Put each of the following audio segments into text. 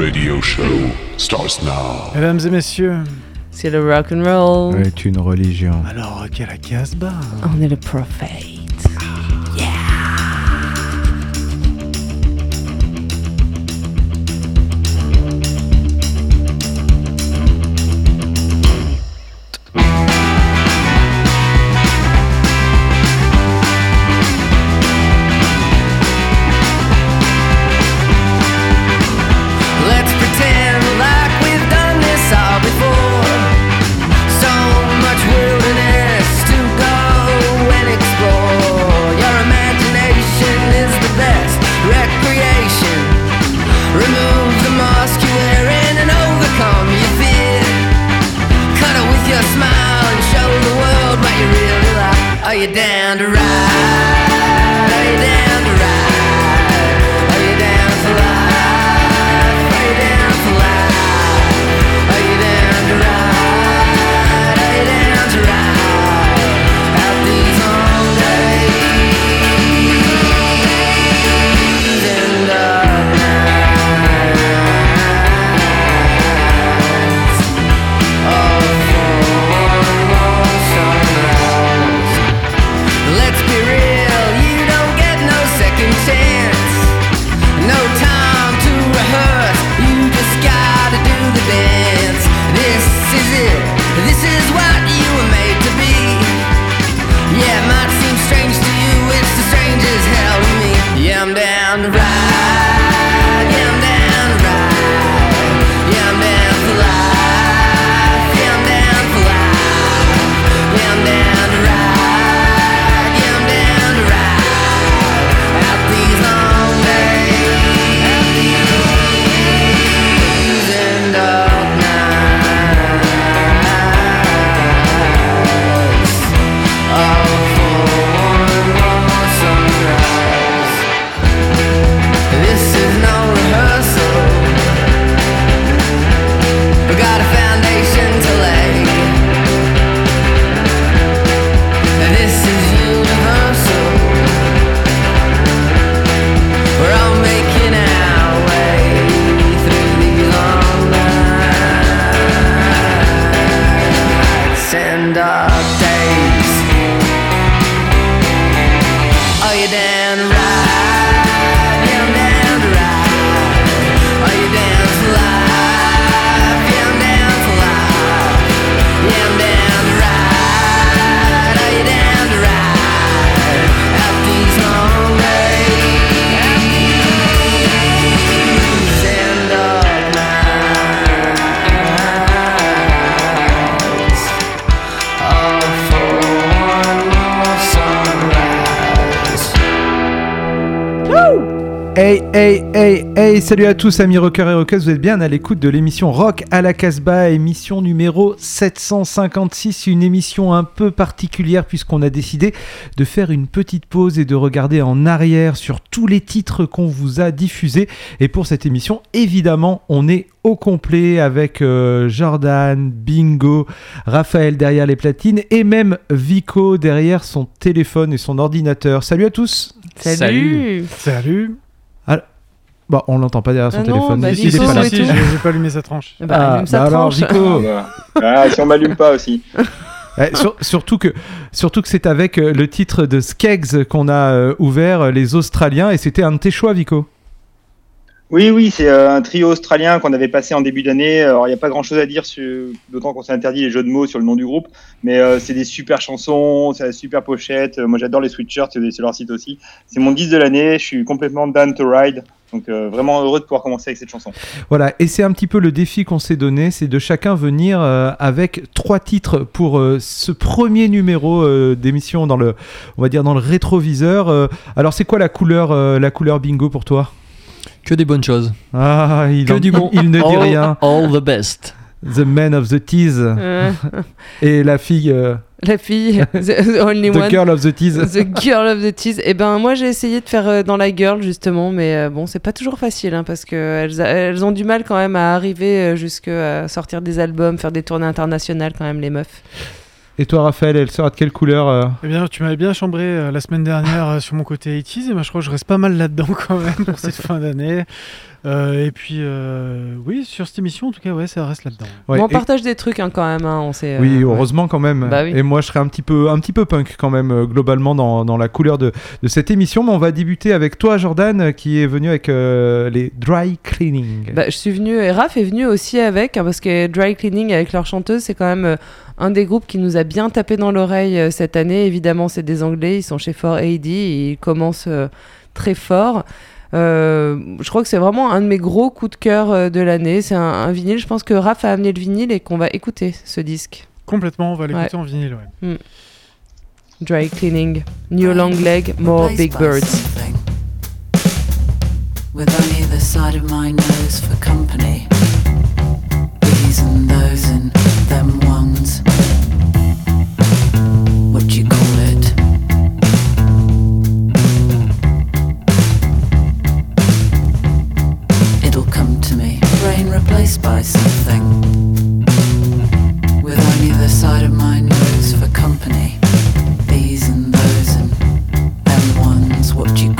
radio show starts now. Mesdames et messieurs, C'est le rock and roll. est une religion. alors quelle la Casbah On est le prophète. Hey, salut à tous amis rockers et rockeuses, vous êtes bien à l'écoute de l'émission Rock à la Casbah, émission numéro 756, une émission un peu particulière puisqu'on a décidé de faire une petite pause et de regarder en arrière sur tous les titres qu'on vous a diffusés. Et pour cette émission, évidemment, on est au complet avec euh, Jordan, Bingo, Raphaël derrière les platines et même Vico derrière son téléphone et son ordinateur. Salut à tous Salut. Salut Bah, on l'entend pas derrière son Ah non, téléphone. bah, il dis est Vico, pas là. si, j'ai pas allumé sa tranche. Bah, Ah, allume sa bah alors. Vico. Ah, si on m'allume pas aussi. Sur- surtout que, surtout que c'est avec euh, le titre de Skeggs qu'on a euh, ouvert euh, les Australiens et c'était un de tes choix, Vico. Oui, oui, c'est euh, un trio australien qu'on avait passé en début d'année. Alors, il n'y a pas grand chose à dire, sur- d'autant qu'on s'est interdit les jeux de mots sur le nom du groupe. Mais euh, c'est des super chansons, c'est des super pochettes. Moi, j'adore les sweatshirts, c'est sur leur site aussi. C'est mon 10 de l'année. Je suis complètement down to ride. Donc, euh, vraiment heureux de pouvoir commencer avec cette chanson. Voilà, et c'est un petit peu le défi qu'on s'est donné, c'est de chacun venir euh, avec trois titres pour euh, ce premier numéro euh, d'émission dans le, on va dire dans le rétroviseur. Euh, alors, c'est quoi la couleur, euh, la couleur bingo pour toi? Que des bonnes choses. Ah, il, Que en- du bon. il ne dit all, rien. All the best. The man of the tease Euh, et la fille, euh, la fille, the only the one. girl of the tease. The girl of the tease. Et ben moi j'ai essayé de faire euh, dans la girl justement, mais euh, bon c'est pas toujours facile hein, parce que elles, ont du mal quand même à arriver jusqu'à sortir des albums, faire des tournées internationales quand même les meufs. Et toi, Raphaël, elle sera de quelle couleur euh? Eh bien, tu m'avais bien chambré euh, la semaine dernière euh, sur mon côté 80s, et moi je crois que je reste pas mal là-dedans quand même pour cette fin d'année. Euh, et puis, euh, oui, sur cette émission, en tout cas, ouais, ça reste là-dedans. Ouais, Bon, on et- partage des trucs hein, quand même, hein, on sait. Oui, euh, ouais. heureusement quand même. Bah oui. Et moi, je serais un petit peu, un petit peu punk quand même, euh, globalement, dans, dans la couleur de, de cette émission. Mais on va débuter avec toi, Jordan, qui est venu avec euh, les dry cleaning. Bah, je suis venu et Raph est venu aussi avec hein, parce que Dry Cleaning avec leur chanteuse c'est quand même euh, un des groupes qui nous a bien tapé dans l'oreille euh, cette année évidemment c'est des anglais ils sont chez 4AD et ils commencent euh, très fort je crois que c'est vraiment un de mes gros coups de cœur euh, de l'année. C'est un, un vinyle. Je pense que Raph a amené le vinyle et qu'on va écouter ce disque. Complètement, on va l'écouter en vinyle, ouais. Dry Cleaning New Long Leg More Big Birds. With only the side of my nose for company. These and those and them ones. Replaced by something. With only the side of my nose for company. These and those and them ones, what you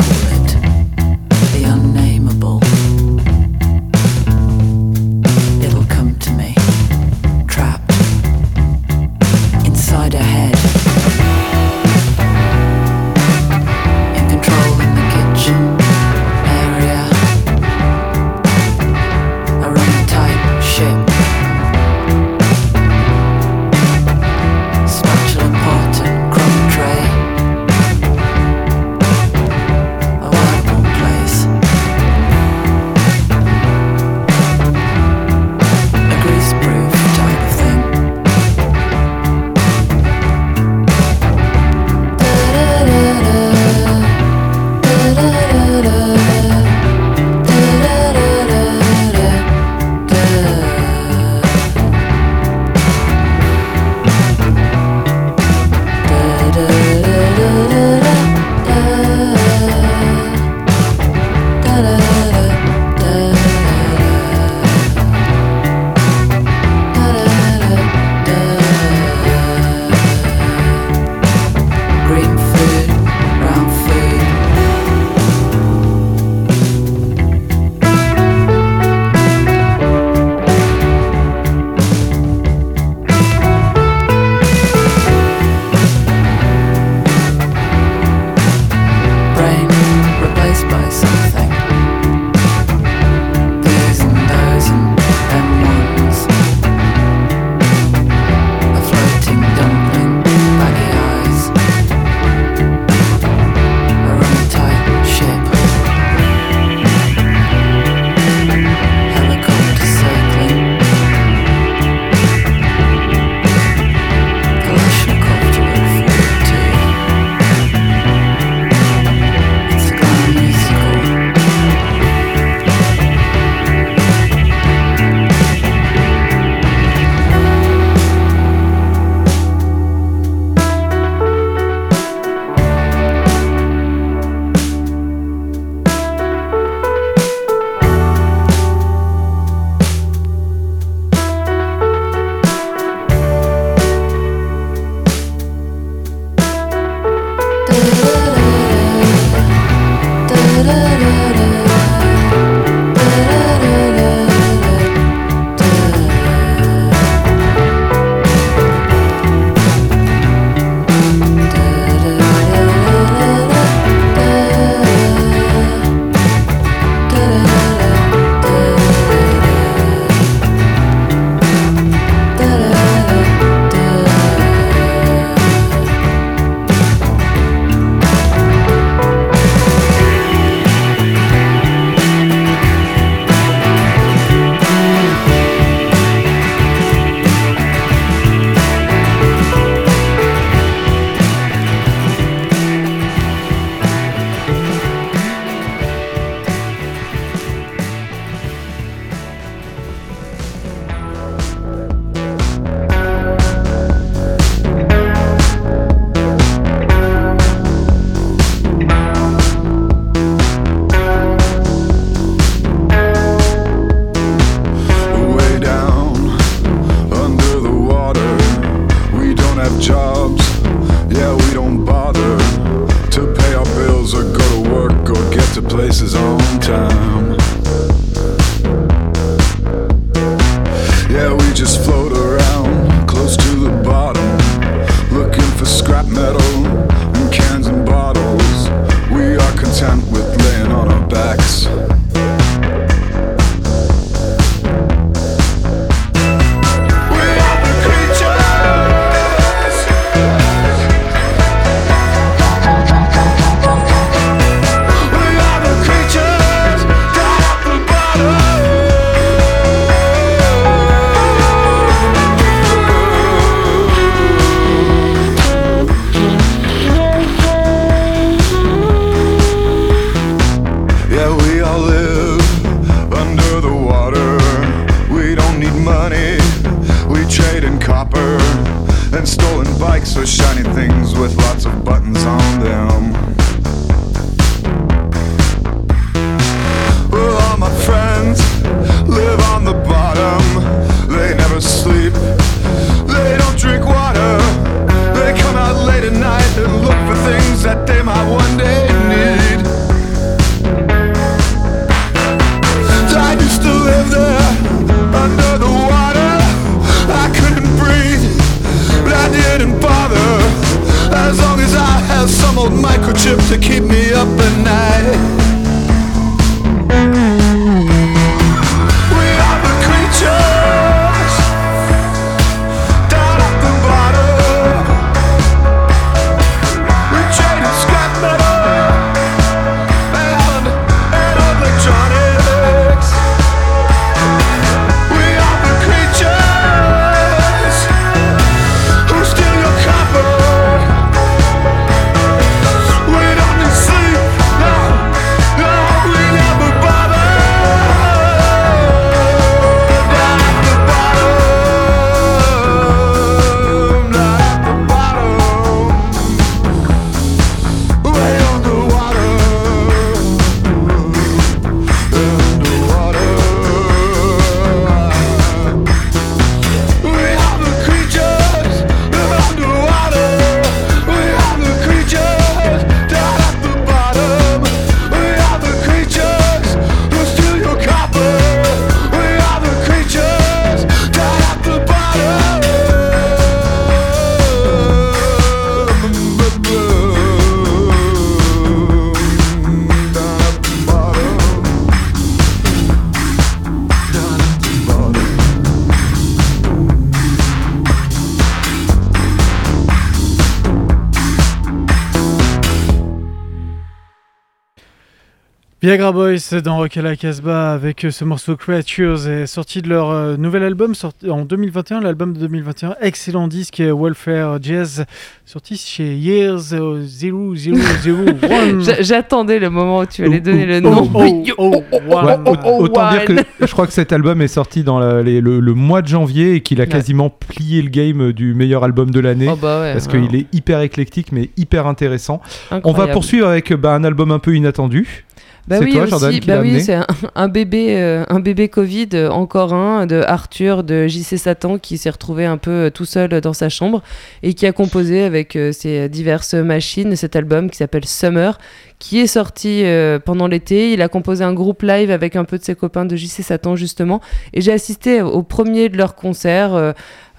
Viagra Boys dans Rock à la Casbah avec euh, ce morceau Creatures est sorti de leur euh, nouvel album sorti en 2021, l'album de 2021, excellent disque euh, Welfare Jazz sorti chez Years euh, 0001. J'a- J'attendais le moment où tu allais Oh, donner le nom. oh, oh, oh, oh, oh, oh, autant dire que je crois que cet album est sorti dans la- les- le, le mois de janvier et qu'il a Ouais. quasiment plié le game du meilleur album de l'année. Oh bah ouais, parce ouais. qu'il est hyper éclectique mais hyper intéressant. On va poursuivre avec bah, un album un peu inattendu. Bah c'est oui, toi aussi, Jordan qui bah l'a oui, amené. c'est un, un bébé, euh, un bébé Covid, euh, encore un de Arthur de JC Satan qui s'est retrouvé un peu euh, tout seul dans sa chambre et qui a composé avec euh, ses diverses machines cet album qui s'appelle Summer, qui est sorti pendant l'été. Il a composé un groupe live avec un peu de ses copains de JC Satan justement, et j'ai assisté au premier de leurs concerts.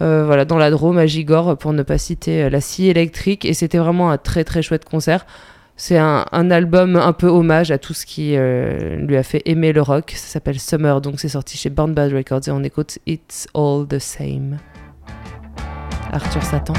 euh, voilà, dans la Drôme à Gigor, pour ne pas citer la scie électrique, et c'était vraiment un très très chouette concert. C'est un, album un peu hommage à tout ce qui euh, lui a fait aimer le rock. Ça s'appelle Summer, donc c'est sorti chez Born Bad Records et on écoute It's All the Same. Arthur Satan.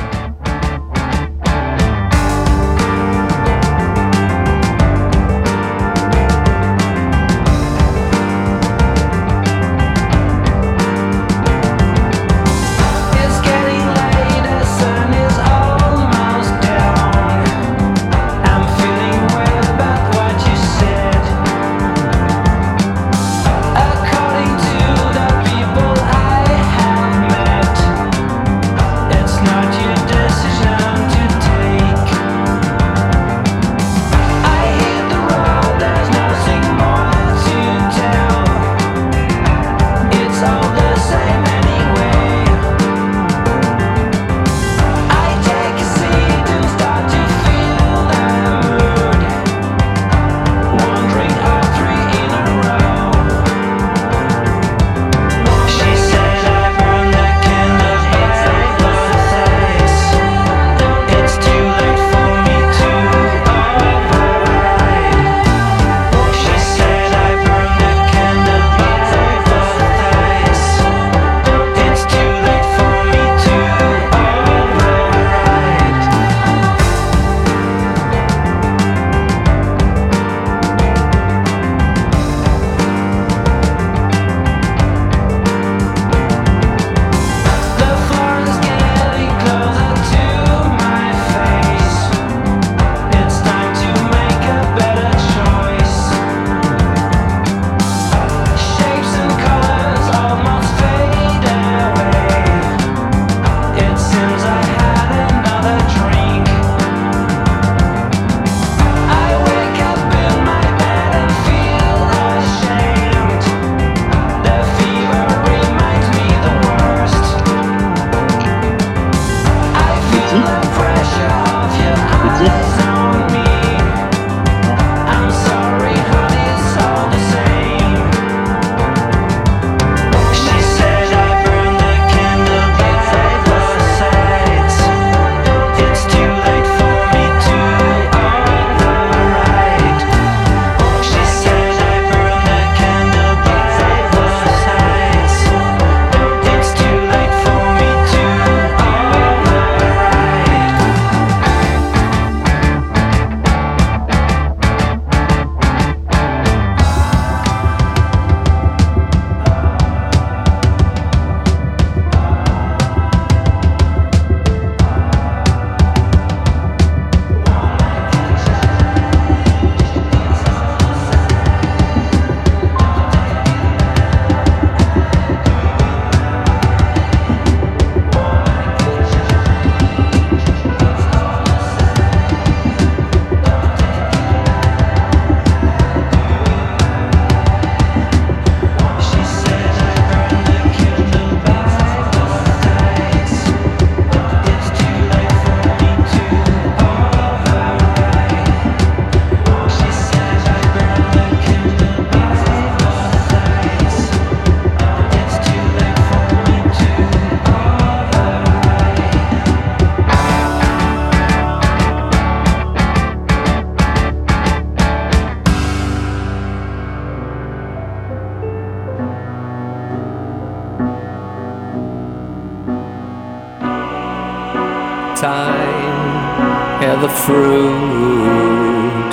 Fruit.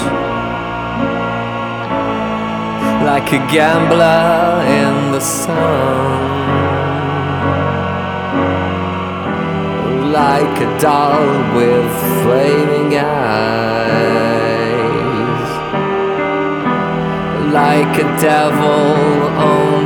Like a gambler in the sun. Like a doll with flaming eyes. Like a devil on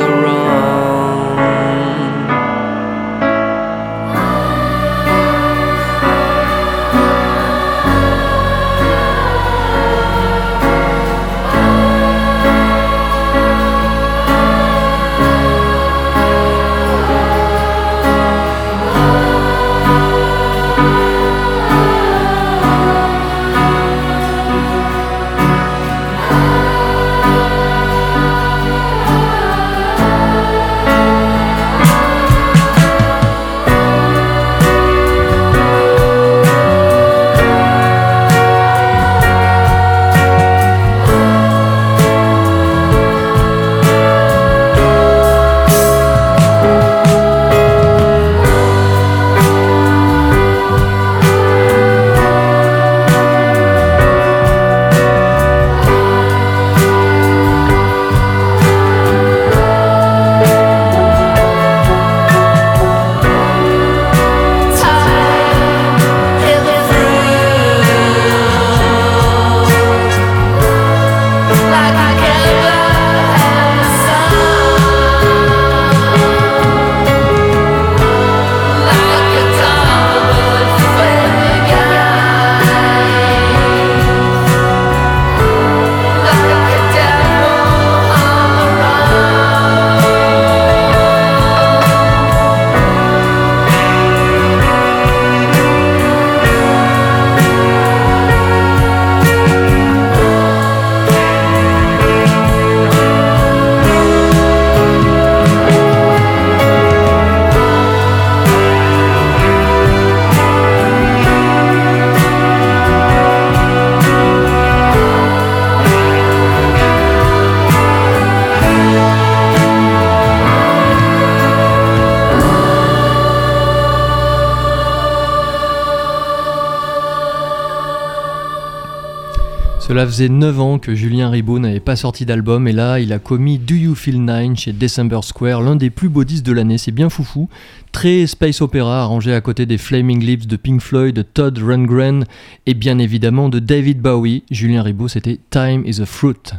faisait 9 ans que Julien Ribot n'avait pas sorti d'album et là il a commis Do You Feel Nine chez December Square, l'un des plus beaux disques de l'année, c'est bien foufou. Très space opéra arrangé à côté des Flaming Lips de Pink Floyd, de Todd Rundgren et bien évidemment de David Bowie. Julien Ribot c'était Time is a Fruit.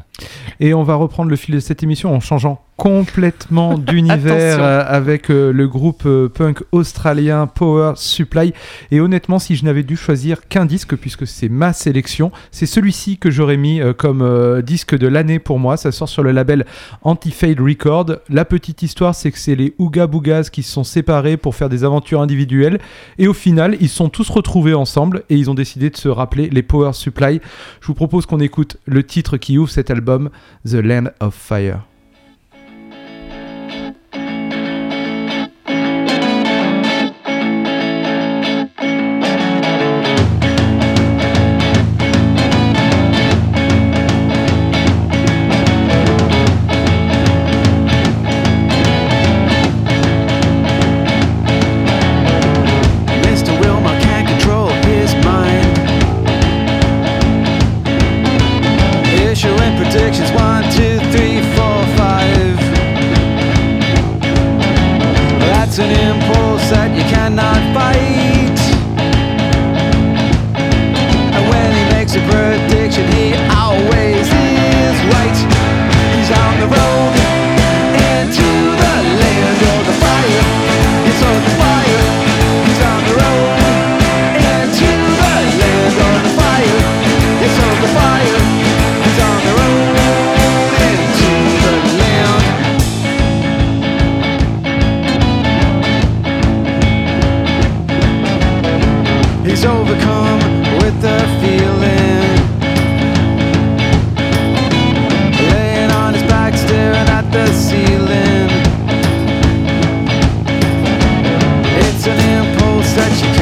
Et on va reprendre le fil de cette émission en changeant complètement d'univers euh, avec euh, le groupe euh, punk australien Power Supply. Et honnêtement, si je n'avais dû choisir qu'un disque, puisque c'est ma sélection, c'est celui-ci que j'aurais mis comme disque de l'année pour moi. Ça sort sur le label Anti-Fade Record. La petite histoire, c'est que c'est les Ooga Boogas qui se sont séparés pour faire des aventures individuelles. Et au final, ils sont tous retrouvés ensemble et ils ont décidé de se rappeler les Power Supply. Je vous propose qu'on écoute le titre qui ouvre cet album, The Land of Fire. sete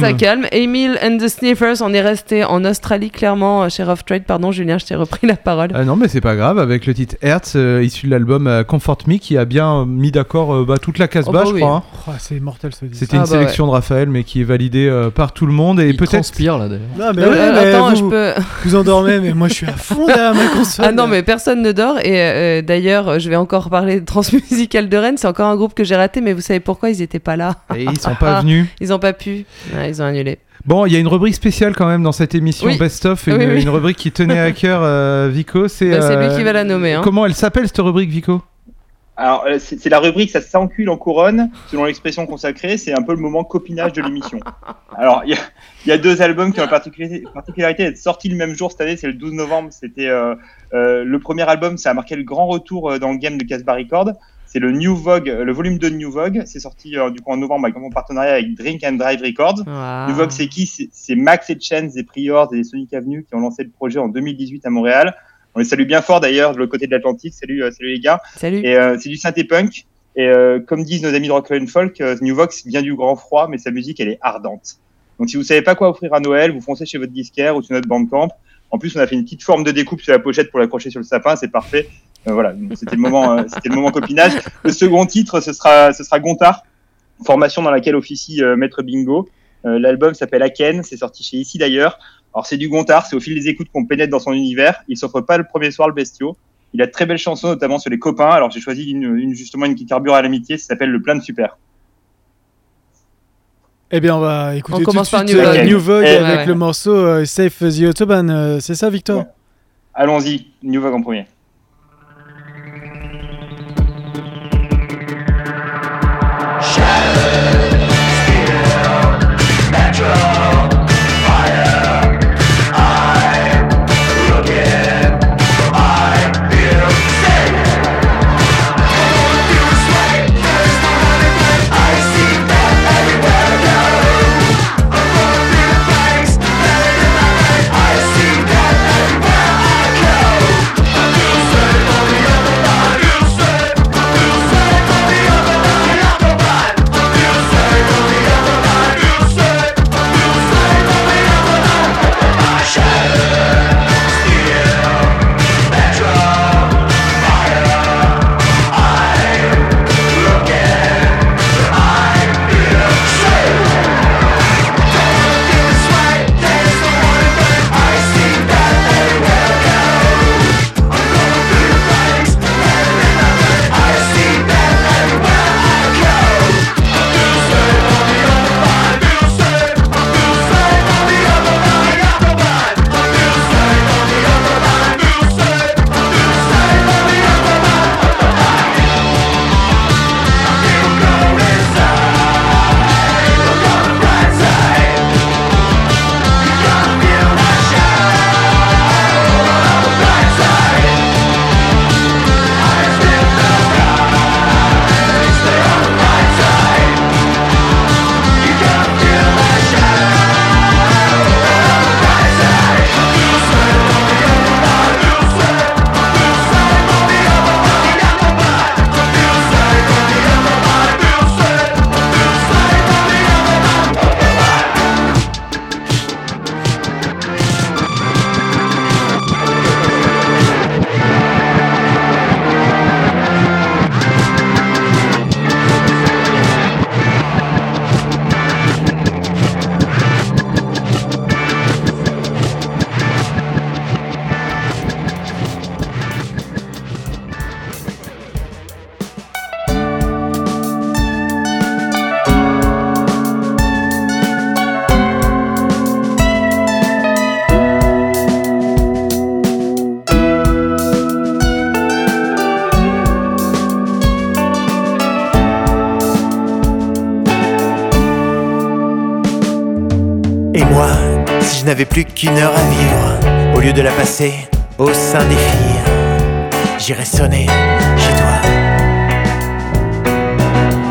ça calme. Emile and the Sniffers, on est resté en Australie, clairement, euh, chez Rough Trade. Pardon, Julien, je t'ai repris la parole. Ah non, mais c'est pas grave, avec le titre Hertz, euh, issu de l'album euh, Comfort Me, qui a bien euh, mis d'accord euh, bah, toute la Casbah, Oh bah je oui. crois. hein. Oh, c'est mortel ce disque. C'était Ah une bah sélection de Raphaël, mais qui est validée euh, par tout le monde. Et Il peut-être. transpire là d'ailleurs. Non, mais, Euh, ouais, euh, mais attends, vous, je peux. vous endormez, mais moi je suis à fond derrière ma console. Ah non, mais personne ne dort. Et euh, d'ailleurs, je vais encore parler de Transmusical de Rennes. C'est encore un groupe que j'ai raté, mais vous savez pourquoi? Ils étaient pas là Et ils sont pas venus. Ils ont pas pu. Ouais, ils ont annulé. Bon, il y a une rubrique spéciale quand même dans cette émission Oui. Best of, une, Oui, oui. une rubrique qui tenait à cœur euh, Vico. C'est Bah, c'est lui euh, qui va la nommer. Hein. Comment elle s'appelle cette rubrique, Vico? Alors, euh, c'est c'est la rubrique Ça s'encule en couronne, selon l'expression consacrée. C'est un peu le moment copinage de l'émission. Alors, il y, a- il y a deux albums qui ont la particularité, particularité d'être sortis le même jour cette année. C'est le 12 novembre. C'était euh, euh, le premier album. Ça a marqué le grand retour dans le game de Casbah Records. C'est le New Vogue, euh, le volume 2 de New Vogue. C'est sorti euh, du coup en novembre avec bon partenariat avec Drink and Drive Records. New Vogue, c'est qui? C'est Max et Chance des Priors et des Sonic Avenue qui ont lancé le projet en 2018 à Montréal. On les salue bien fort d'ailleurs de l'autre côté de l'Atlantique. Salut, euh, salut les gars. Salut. Et euh, c'est du synthé punk. Et comme disent nos amis de Rock and Folk, New Vox vient du grand froid, mais sa musique elle est ardente. Donc si vous savez pas quoi offrir à Noël, vous foncez chez votre disquaire ou sur notre bandcamp. En plus, on a fait une petite forme de découpe sur la pochette pour l'accrocher sur le sapin, c'est parfait. Euh, voilà, c'était le moment, euh, c'était le moment copinage. Le second titre, ce sera, ce sera Gontard. formation dans laquelle officie euh, Maître Bingo. Euh, L'album s'appelle Aken, c'est sorti chez Ici d'ailleurs. Alors c'est du Gontard, c'est au fil des écoutes qu'on pénètre dans son univers. Il s'offre pas le premier soir le bestiau. Il a de très belles chansons, notamment sur les copains. Alors j'ai choisi une, une- justement une qui carbure à l'amitié, ça s'appelle Le plein de super. Eh bien, on va écouter On tout commence de par New euh, Vogue. New Vogue Eh, avec ouais. le morceau euh, Safe the Autobahn. euh, c'est ça, Victor? Ouais. Allons-y, New Vogue en premier. Je n'avais plus qu'une heure à vivre, au lieu de la passer au sein des filles, j'irais sonner chez toi.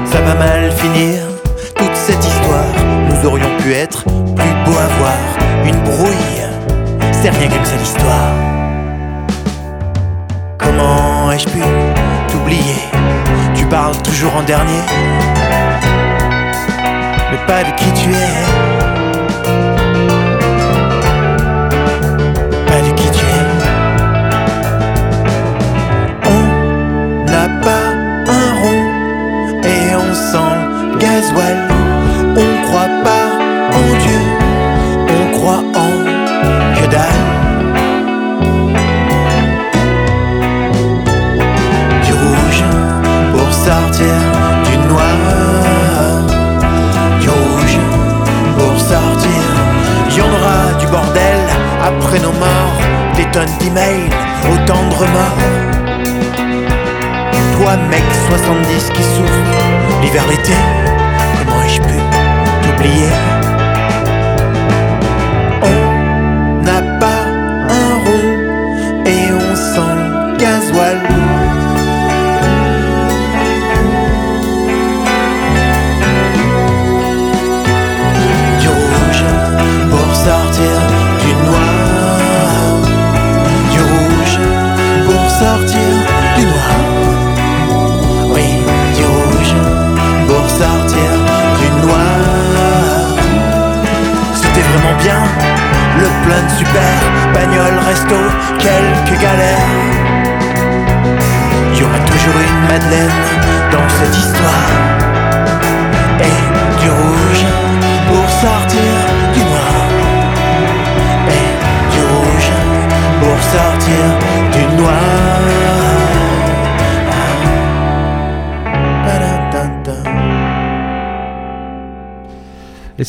Ça va mal finir, toute cette histoire. Nous aurions pu être plus beaux à voir. Une brouille, c'est rien qu'une seule histoire. Comment ai-je pu t'oublier? Tu parles toujours en dernier, mais pas de qui tu es. Après nos morts. Des tonnes d'emails, autant de remords. Toi, mec 70 qui souffre, l'hiver, l'été, comment ai-je pu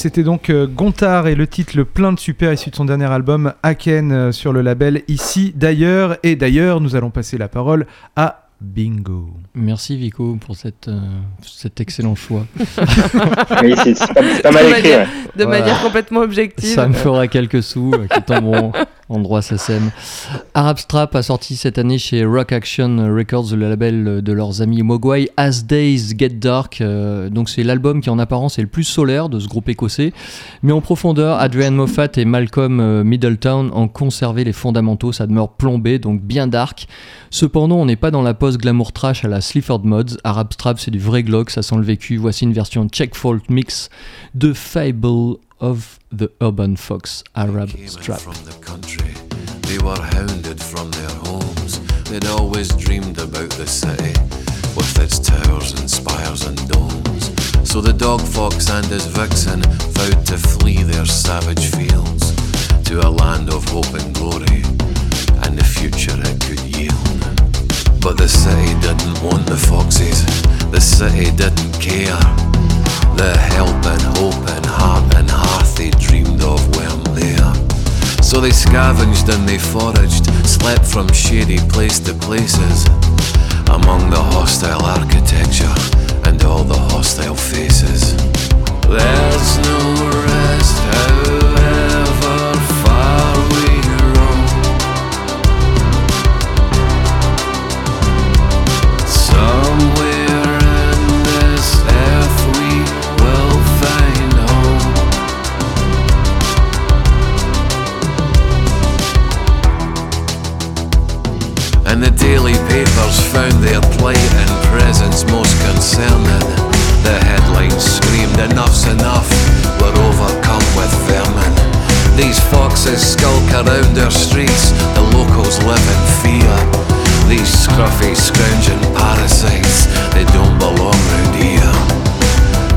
c'était donc euh, Gontard et le titre Le plein de super issu de son dernier album Aken euh, sur le label Ici d'ailleurs. Et d'ailleurs, nous allons passer la parole à Bingo. Merci Vico pour cette, euh, cet excellent choix. Oui, c'est pas, pas mal De écrit. manière- ouais. De Voilà. manière complètement objective. Ça me fera quelques sous euh, qui tomberont en droit SACEM. Arab Strap a sorti cette année chez Rock Action Records, le label de leurs amis Mogwai, As Days Get Dark. Euh, donc c'est l'album qui en apparence est le plus solaire de ce groupe écossais. Mais en profondeur, Adrian Moffat et Malcolm euh, Middletown ont conservé les fondamentaux, ça demeure plombé, donc bien dark. Cependant, on n'est pas dans la post-glamour trash à la Slifford Mods. Arab Strap, c'est du vrai glock, ça sent le vécu. Voici une version check fault mix de Fable of the Urban Fox, Arab Strap. They were hounded from their homes. They'd always dreamed about the city, with its towers and spires and domes. So the dog fox and his vixen vowed to flee their savage fields to a land of hope and they scavenged and they foraged, slept from shady place to places, among the hostile architecture and all the hostile faces. There's no found their plight and presence most concerning. The headlines screamed, enough's enough, we're overcome with vermin. These foxes skulk around our streets, the locals live in fear. These scruffy, scrounging parasites, they don't belong round here.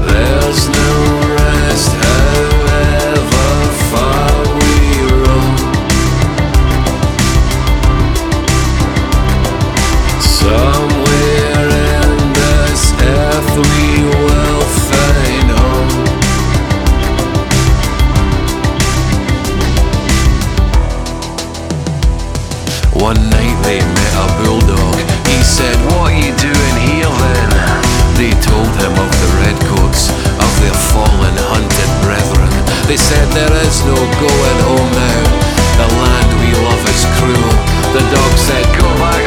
There's no rest, They said, There is no going home now. The land we love is cruel. The dog said, Go back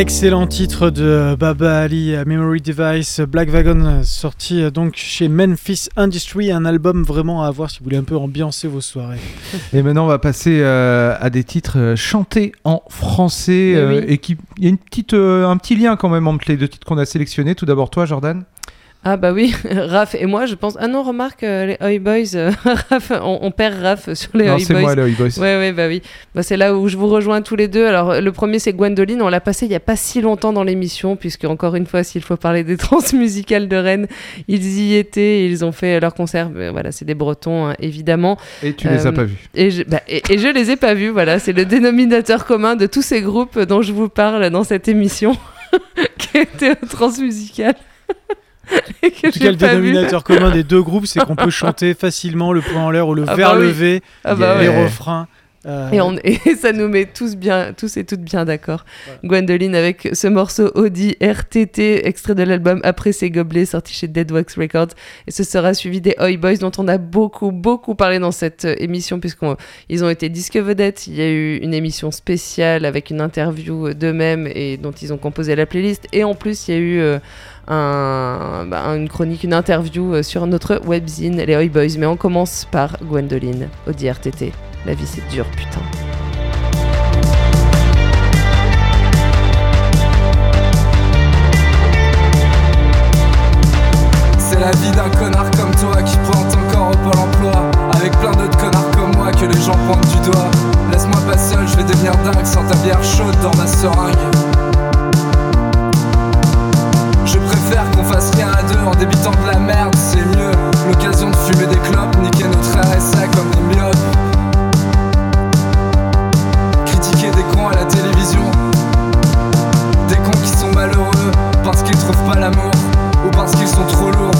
Excellent titre de Baba Ali, euh, Memory Device, Black Wagon, euh, sorti euh, donc chez Memphis Industry, un album vraiment à avoir si vous voulez un peu ambiancer vos soirées. Et maintenant, on va passer euh, à des titres euh, chantés en français Eh euh, oui. et qui il y a une petite, euh, un petit lien quand même entre les deux titres qu'on a sélectionnés. Tout d'abord, toi, Jordan? Ah bah oui, Raph et moi, je pense. Ah non, remarque, euh, les Oi Boys, euh, Raph, on, on perd Raph sur les non, Oi c'est Boys. moi, les Oi Boys. Ouais, ouais, bah oui. Bah, c'est là où je vous rejoins tous les deux. Alors, le premier, c'est Gwendoline. On l'a passé il y a pas si longtemps dans l'émission, puisque, encore une fois, s'il faut parler des trans musicales de Rennes, ils y étaient, ils ont fait leur concert. Mais Voilà, c'est des Bretons, hein, évidemment. Et tu les as Euh, pas vus. Et je, bah, et, et je les ai pas vus, voilà. C'est le dénominateur commun de tous ces groupes dont je vous parle dans cette émission, qui était transmusicale. En tout cas, le dénominateur commun des deux groupes, c'est qu'on peut chanter facilement le point en l'air ou le Ah vers bah oui. levé, Ah bah les ouais. refrains. euh, Et, on- et ça nous met tous bien, tous et toutes bien d'accord. Gwendoline avec ce morceau Audi RTT, extrait de l'album Après ses gobelets, sorti chez Dead Wax Records. Et ce sera suivi des Oi Boys, dont on a beaucoup, beaucoup parlé dans cette euh, émission, puisqu'ils ont été disque vedettes. Il y a eu une émission spéciale avec une interview d'eux-mêmes et dont ils ont composé la playlist. Et en plus, il y a eu euh, bah, une chronique, une interview euh, sur notre webzine, les Oi Boys. Mais on commence par Gwendoline, Audi RTT. La vie c'est dur, putain. C'est la vie d'un connard comme toi qui pointe encore au pôle emploi Avec plein d'autres connards comme moi que les gens pointent du doigt Laisse-moi pas seul, je vais devenir dingue sans ta bière chaude dans ma seringue débitant de la merde, c'est mieux. L'occasion de fumer des clopes, niquer notre RSA comme des myopes Critiquer des cons à la télévision. Des cons qui sont malheureux parce qu'ils trouvent pas l'amour ou parce qu'ils sont trop lourds.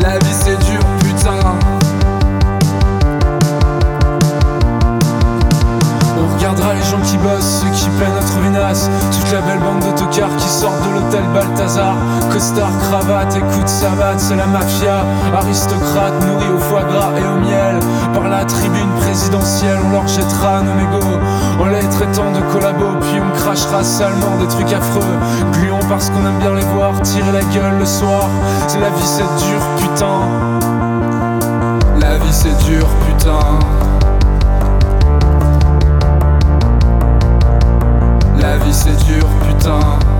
La vie c'est dur, On les gens qui bossent, ceux qui peinent à trouver nasse Toute la belle bande de tocards qui sortent de l'hôtel Balthazar. Costard, cravate, écoute savate, c'est la mafia. Aristocrate, nourris au foie gras et au miel. Par la tribune présidentielle, on leur jettera nos mégots. En les traitant de collabos, puis on crachera salement des trucs affreux. Gluons parce qu'on aime bien les voir tirer la gueule le soir. C'est la vie c'est dur, putain. La vie c'est dur, putain c'est dur, putain.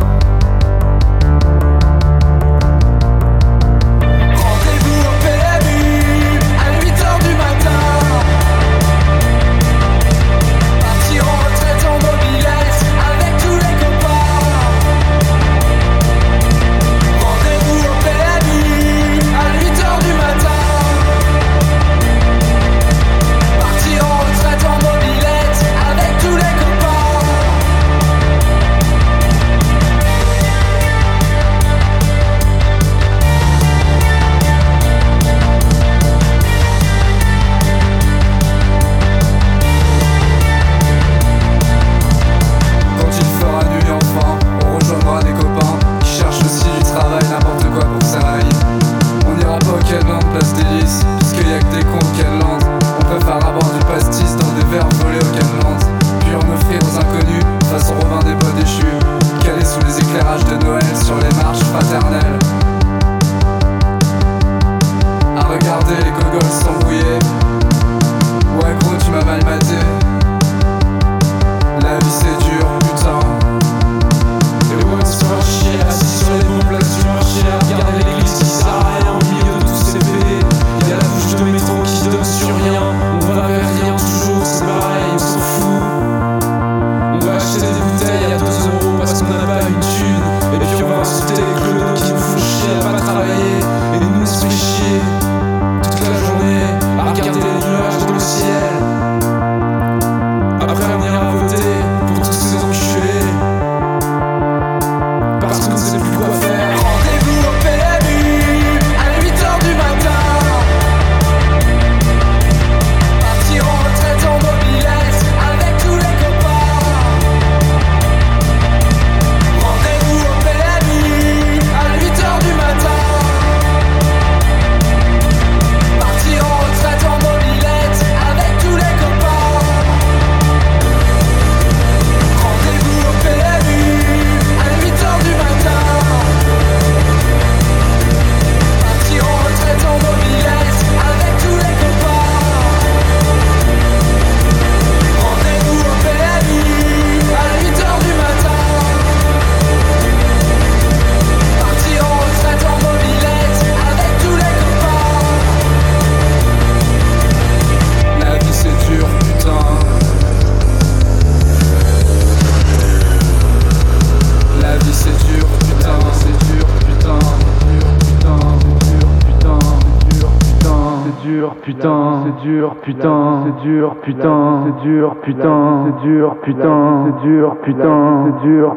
Putain, c'est dur, putain, c'est dur, putain, c'est dur, putain, c'est dur, putain, c'est dur.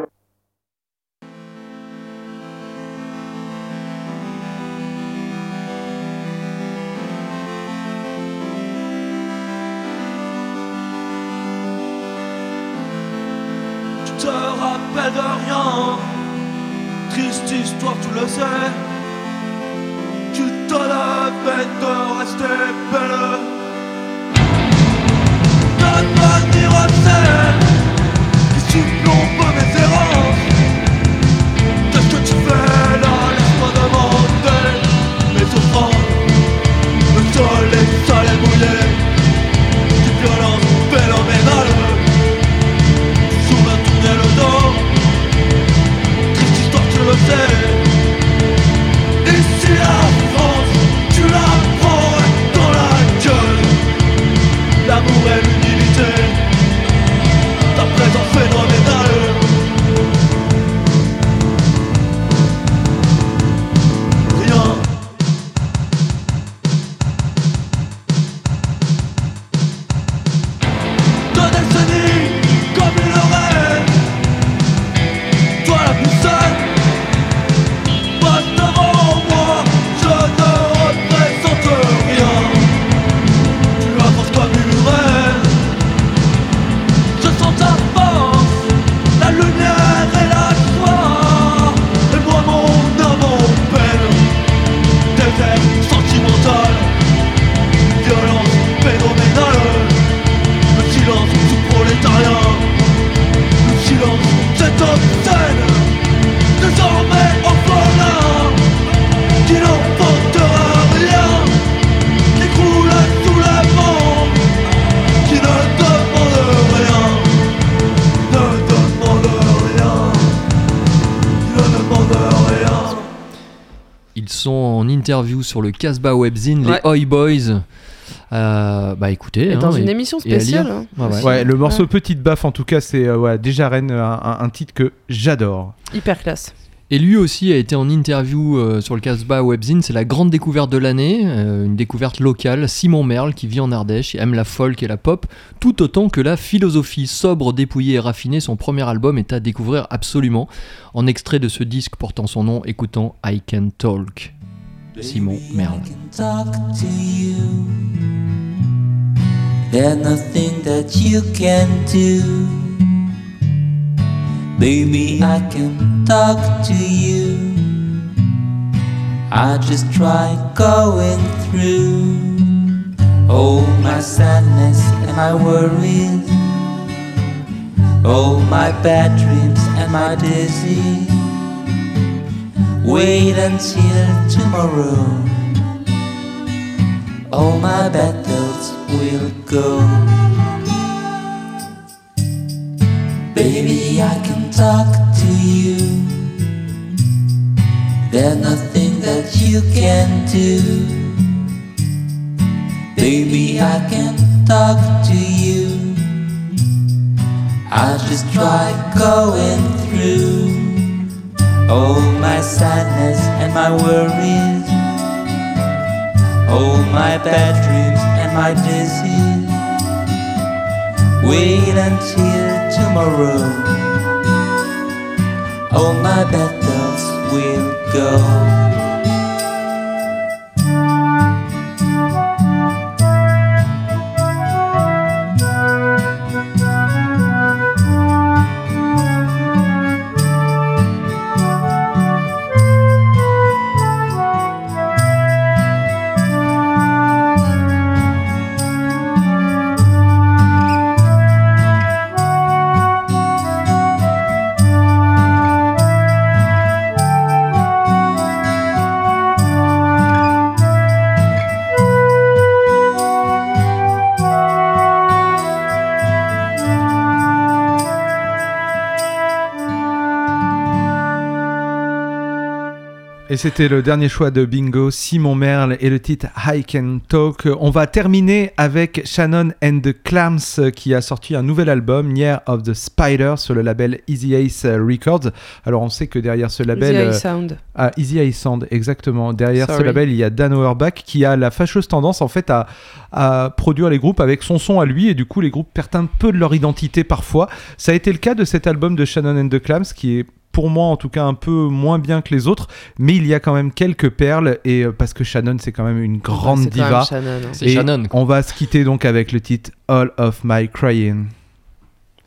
Tu te rappelles de rien. Triste histoire, tu le sais. Tu te levais de rester sur le Casbah Webzine, Ouais. les Oi Boys. Euh, bah écoutez. Et hein, dans une et- émission spéciale, hein, Ouais, ouais. aussi. Ouais, le morceau Petite Baffe, en tout cas, c'est euh, ouais, déjà Rennes, un, un- un titre que j'adore. Hyper classe. Et lui aussi a été en interview euh, sur le Casbah Webzine. C'est la grande découverte de l'année, euh, une découverte locale. Simon Merle, qui vit en Ardèche et aime la folk et la pop, tout autant que la philosophie sobre, dépouillée et raffinée. Son premier album est à découvrir absolument. En extrait de ce disque portant son nom, écoutons I Can Talk Simon Merle. There's nothing that you can do. Baby, I can talk to you. I just try going through all my sadness and my worries, all my bad dreams and my disease. Wait until tomorrow. All my battles will go. Baby, I can talk to you. There's nothing that you can do. Baby, I can talk to you. I just try going through all my sadness and my worries, all my bad dreams and my disease. Wait until tomorrow, all my battles will go. Et c'était le dernier choix de Bingo, Simon Merle et le titre I Can Talk. On va terminer avec Shannon and the Clams qui a sorti un nouvel album, Year of the Spider, sur le label Easy Ace Records. Alors on sait que derrière ce label... Easy Eye euh, Sound. Ah, Easy Eye Sound, exactement. Derrière ce label, il y a Dan Auerbach qui a la fâcheuse tendance en fait à, à produire les groupes avec son son à lui et du coup les groupes perdent un peu de leur identité parfois. Ça a été le cas de cet album de Shannon and the Clams qui est pour moi en tout cas un peu moins bien que les autres, mais il y a quand même quelques perles et euh, parce que Shannon c'est quand même une grande diva. Shannon, hein. Et Shannon, On va se quitter donc avec le titre All of My Crying.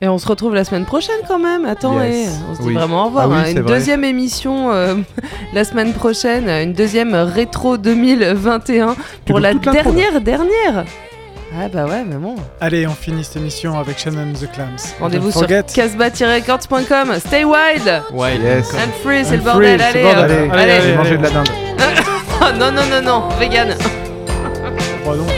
Et on se retrouve la semaine prochaine quand même. Attends, Yes. eh, on se dit Oui. vraiment au revoir. Ah oui, hein. Une vrai. deuxième émission euh, la semaine prochaine, une deuxième rétro 2021 pour la dernière dernière. Ah bah ouais, mais bon. Allez, on finit cette émission avec Shannon the Clams. Rendez-vous sur casbah-records.com. Stay wild. Ouais. Yes. And free, c'est le bordel. Allez, allez. Allez, J'ai mangé allez. de la dinde. Oh, non, non, non, non, vegan. Donc.